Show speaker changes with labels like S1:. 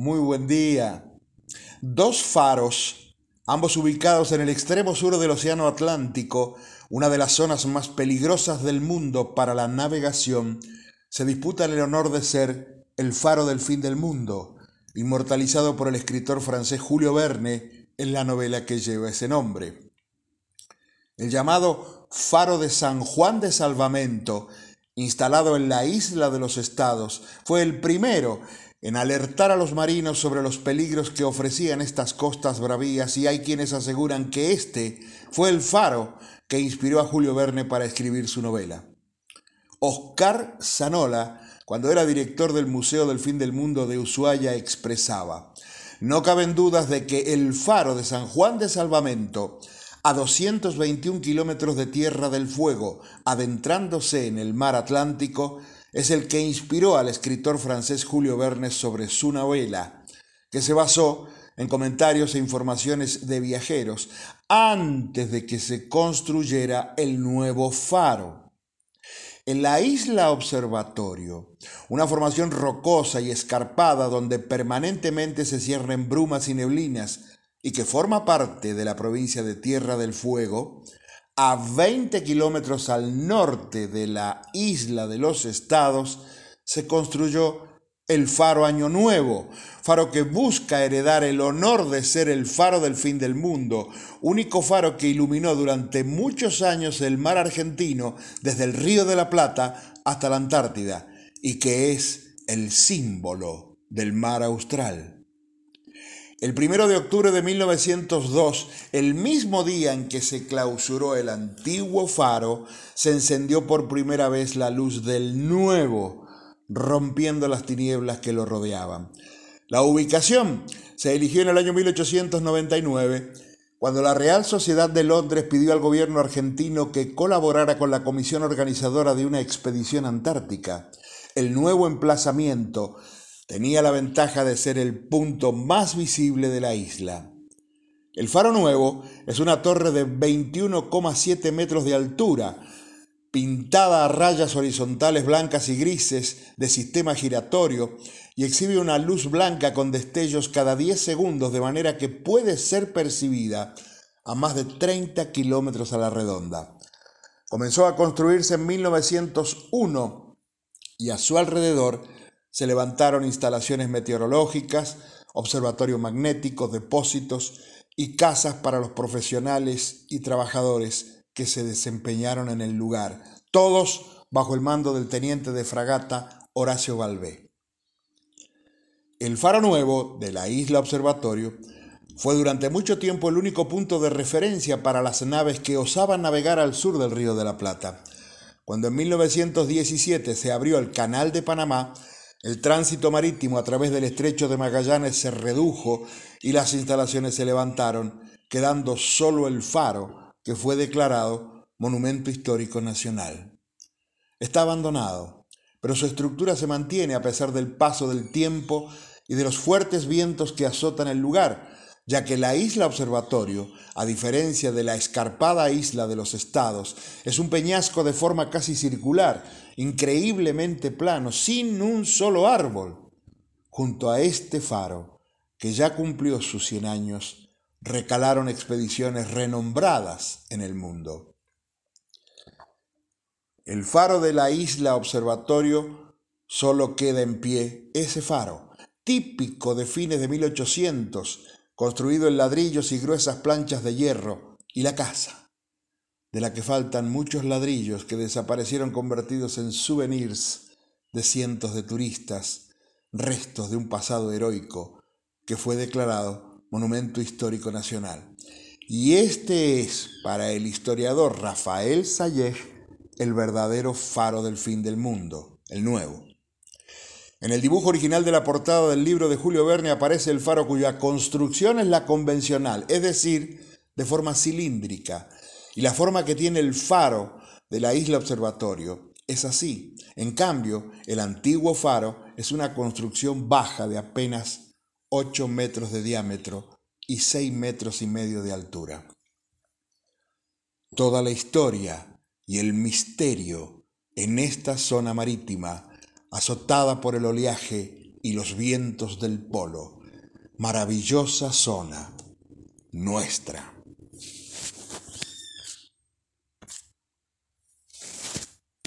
S1: Muy buen día. Dos faros, ambos ubicados en el extremo sur del Océano Atlántico, una de las zonas más peligrosas del mundo para la navegación, se disputan el honor de ser el faro del fin del mundo, inmortalizado por el escritor francés Julio Verne en la novela que lleva ese nombre. El llamado Faro de San Juan de Salvamento, instalado en la isla de los estados, fue el primero en alertar a los marinos sobre los peligros que ofrecían estas costas bravías y hay quienes aseguran que este fue el faro que inspiró a Julio Verne para escribir su novela. Oscar Zanola, cuando era director del Museo del Fin del Mundo de Ushuaia, expresaba, no caben dudas de que el faro de San Juan de Salvamento, a 221 kilómetros de Tierra del Fuego, adentrándose en el mar Atlántico, es el que inspiró al escritor francés Julio Verne sobre su novela, que se basó en comentarios e informaciones de viajeros antes de que se construyera el nuevo faro. En la isla Observatorio, una formación rocosa y escarpada donde permanentemente se cierren brumas y neblinas y que forma parte de la provincia de Tierra del Fuego, a 20 kilómetros al norte de la isla de los estados, se construyó el faro Año Nuevo, faro que busca heredar el honor de ser el faro del fin del mundo, único faro que iluminó durante muchos años el mar argentino desde el Río de la Plata hasta la Antártida y que es el símbolo del mar austral. El primero de octubre de 1902, el mismo día en que se clausuró el antiguo faro, se encendió por primera vez la luz del nuevo, rompiendo las tinieblas que lo rodeaban. La ubicación se eligió en el año 1899, cuando la Real Sociedad de Londres pidió al gobierno argentino que colaborara con la comisión organizadora de una expedición antártica. El nuevo emplazamiento tenía la ventaja de ser el punto más visible de la isla. El faro nuevo es una torre de 21,7 metros de altura, pintada a rayas horizontales blancas y grises de sistema giratorio y exhibe una luz blanca con destellos cada 10 segundos de manera que puede ser percibida a más de 30 kilómetros a la redonda. Comenzó a construirse en 1901 y a su alrededor se levantaron instalaciones meteorológicas, observatorios magnéticos, depósitos y casas para los profesionales y trabajadores que se desempeñaron en el lugar, todos bajo el mando del teniente de fragata Horacio Valvé. El faro nuevo de la isla Observatorio fue durante mucho tiempo el único punto de referencia para las naves que osaban navegar al sur del Río de la Plata. Cuando en 1917 se abrió el Canal de Panamá, el tránsito marítimo a través del estrecho de Magallanes se redujo y las instalaciones se levantaron, quedando solo el faro, que fue declarado Monumento Histórico Nacional. Está abandonado, pero su estructura se mantiene a pesar del paso del tiempo y de los fuertes vientos que azotan el lugar, ya que la isla observatorio, a diferencia de la escarpada isla de los estados, es un peñasco de forma casi circular, increíblemente plano, sin un solo árbol. Junto a este faro, que ya cumplió sus cien años, recalaron expediciones renombradas en el mundo. El faro de la isla observatorio solo queda en pie ese faro, típico de fines de 1800, construido en ladrillos y gruesas planchas de hierro, y la casa, de la que faltan muchos ladrillos que desaparecieron convertidos en souvenirs de cientos de turistas, restos de un pasado heroico que fue declarado Monumento Histórico Nacional. Y este es, para el historiador Rafael Sayej, el verdadero faro del fin del mundo, el nuevo. En el dibujo original de la portada del libro de Julio Verne aparece el faro cuya construcción es la convencional, es decir, de forma cilíndrica. Y la forma que tiene el faro de la isla observatorio es así. En cambio, el antiguo faro es una construcción baja de apenas 8 metros de diámetro y 6 metros y medio de altura. Toda la historia y el misterio en esta zona marítima azotada por el oleaje y los vientos del polo. Maravillosa zona nuestra.